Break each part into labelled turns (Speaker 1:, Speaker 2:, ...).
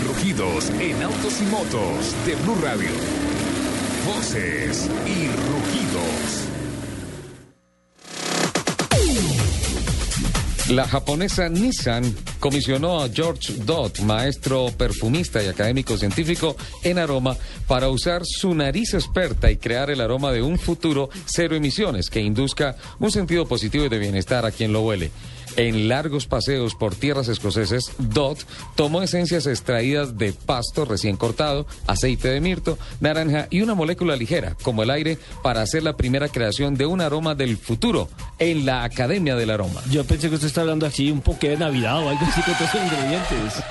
Speaker 1: rugidos en autos y motos de Blue Radio. Voces y rugidos.
Speaker 2: La japonesa Nissan comisionó a George Dodd, maestro perfumista y académico científico en aroma, para usar su nariz experta y crear el aroma de un futuro cero emisiones que induzca un sentido positivo y de bienestar a quien lo huele. En largos paseos por tierras escoceses, Dodd tomó esencias extraídas de pasto recién cortado, aceite de mirto, naranja y una molécula ligera, como el aire, para hacer la primera creación de un aroma del futuro en la Academia del Aroma.
Speaker 3: Yo pensé que usted está hablando así un poco de Navidad o algo así con todos esos ingredientes.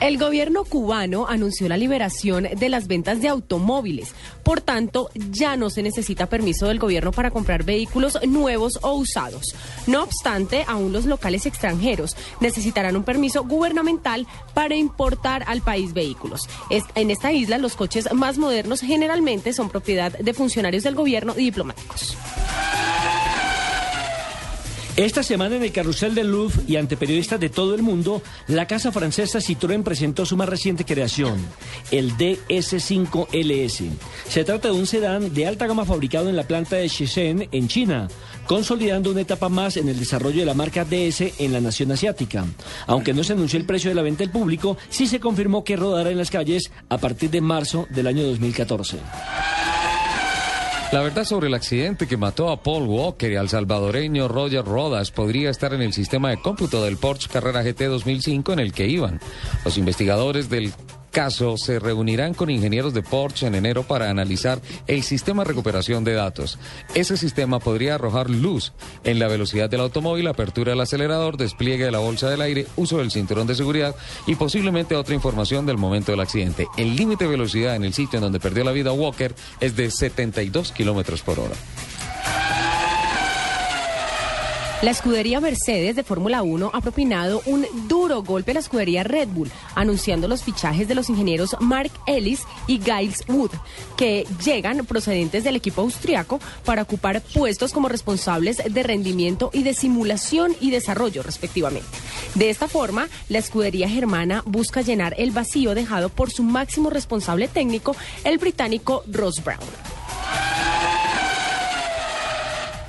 Speaker 4: El gobierno cubano anunció la liberación de las ventas de automóviles. Por tanto, ya no se necesita permiso del gobierno para comprar vehículos nuevos o usados. No obstante, aún los locales extranjeros necesitarán un permiso gubernamental para importar al país vehículos. en esta isla, los coches más modernos generalmente son propiedad de funcionarios del gobierno y diplomáticos.
Speaker 3: Esta semana en el carrusel del Louvre y ante periodistas de todo el mundo, la casa francesa Citroën presentó su más reciente creación, el DS5LS. Se trata de un sedán de alta gama fabricado en la planta de Shenzhen, en China, consolidando una etapa más en el desarrollo de la marca DS en la nación asiática. Aunque no se anunció el precio de la venta al público, sí se confirmó que rodará en las calles a partir de marzo del año 2014.
Speaker 2: La verdad sobre el accidente que mató a Paul Walker y al salvadoreño Roger Rodas podría estar en el sistema de cómputo del Porsche Carrera GT 2005 en el que iban. Los investigadores del caso, se reunirán con ingenieros de Porsche en enero para analizar el sistema de recuperación de datos. Ese sistema podría arrojar luz en la velocidad del automóvil, apertura del acelerador, despliegue de la bolsa del aire, uso del cinturón de seguridad y posiblemente otra información del momento del accidente. El límite de velocidad en el sitio en donde perdió la vida Walker es de 72 kilómetros por hora.
Speaker 4: La escudería Mercedes de Fórmula 1 ha propinado un duro golpe a la escudería Red Bull, anunciando los fichajes de los ingenieros Mark Ellis y Giles Wood, que llegan procedentes del equipo austriaco para ocupar puestos como responsables de rendimiento y de simulación y desarrollo, respectivamente. De esta forma, la escudería germana busca llenar el vacío dejado por su máximo responsable técnico, el británico Ross Brown.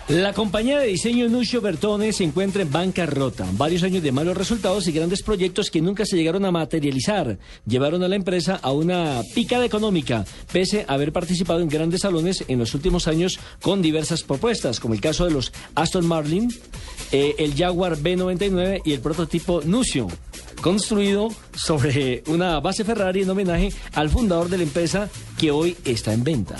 Speaker 3: La compañía de diseño Nuccio Bertone se encuentra en bancarrota. Varios años de malos resultados y grandes proyectos que nunca se llegaron a materializar llevaron a la empresa a una picada económica, pese a haber participado en grandes salones en los últimos años con diversas propuestas, como el caso de los Aston Martin, eh, el Jaguar B99 y el prototipo Nuccio, construido sobre una base Ferrari en homenaje al fundador de la empresa que hoy está en venta.